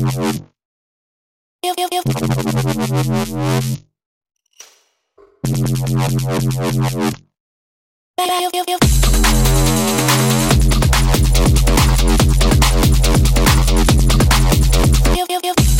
Yep, you, yep.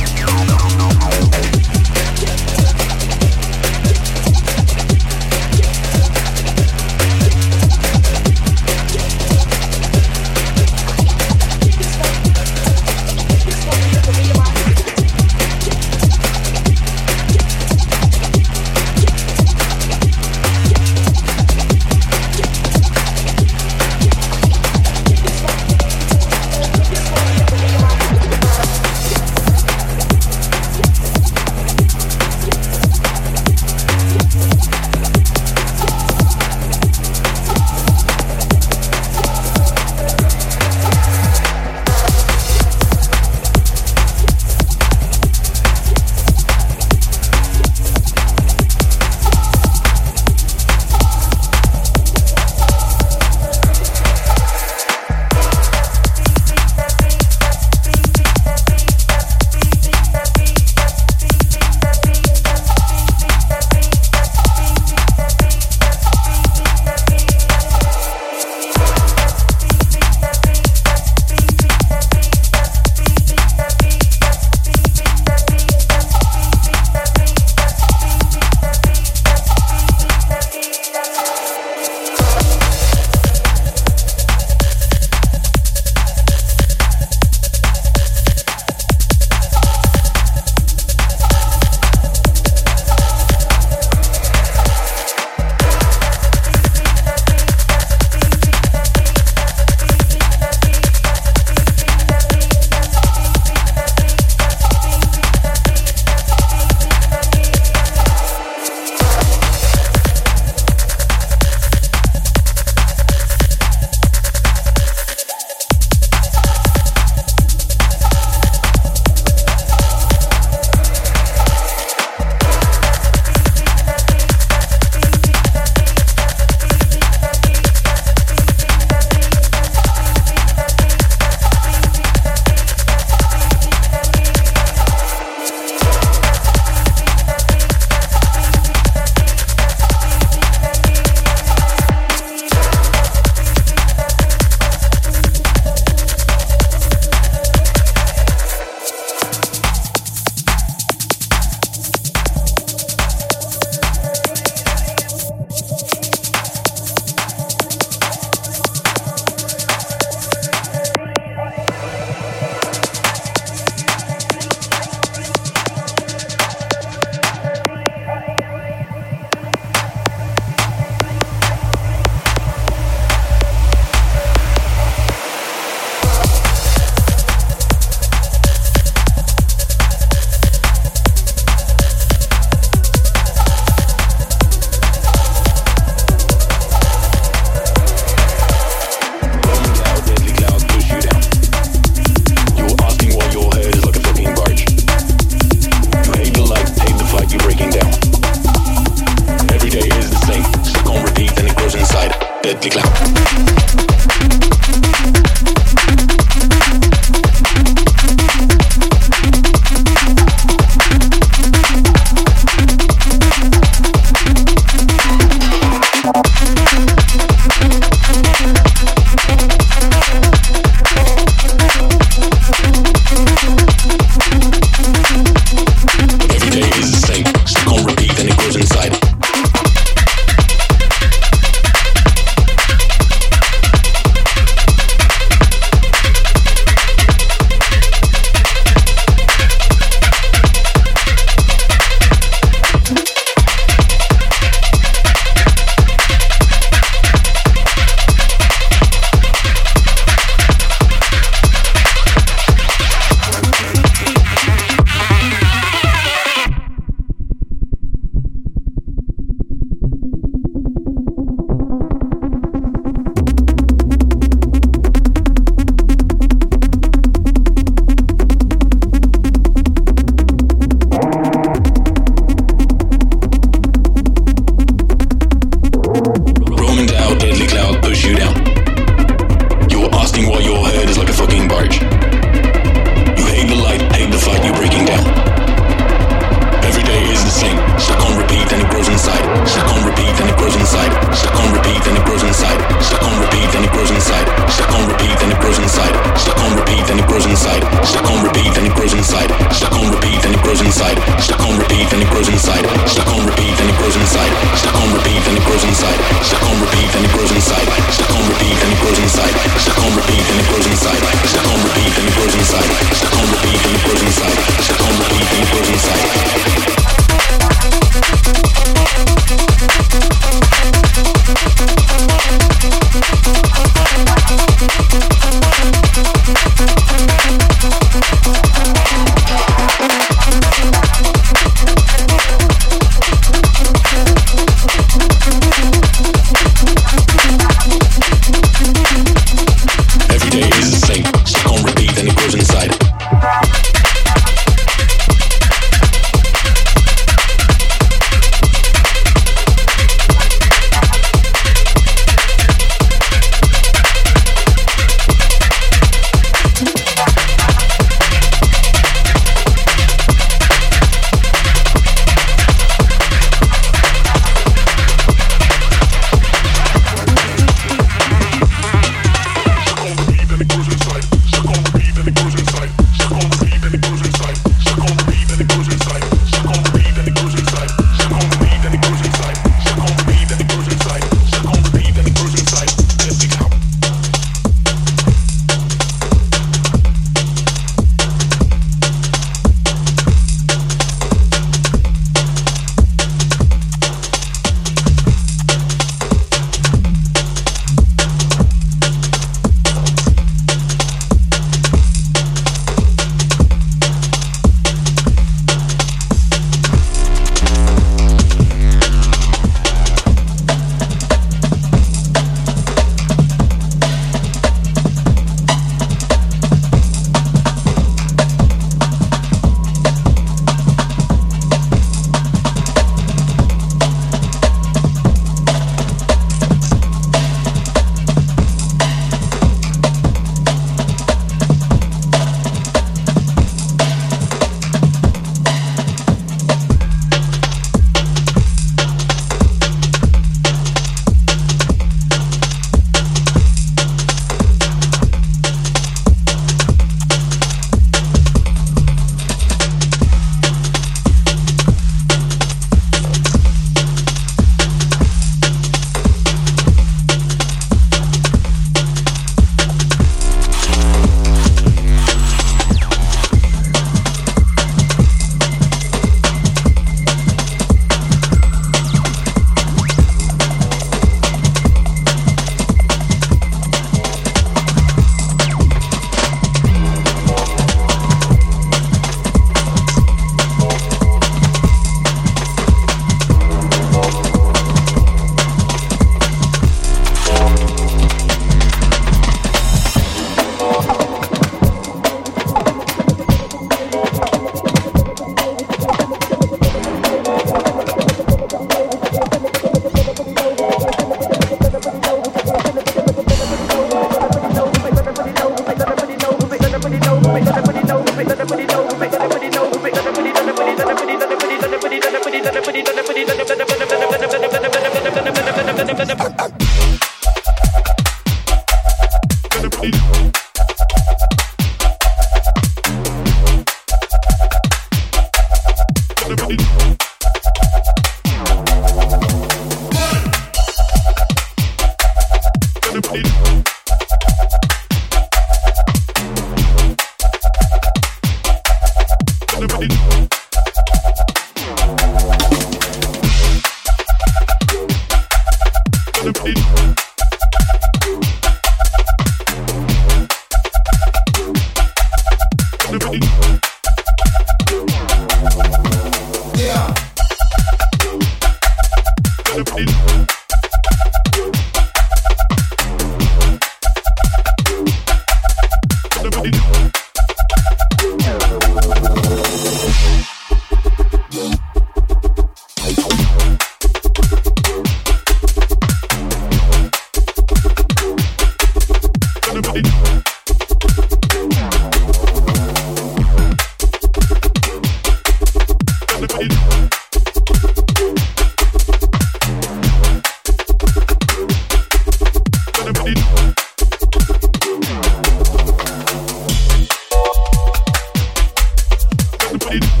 it.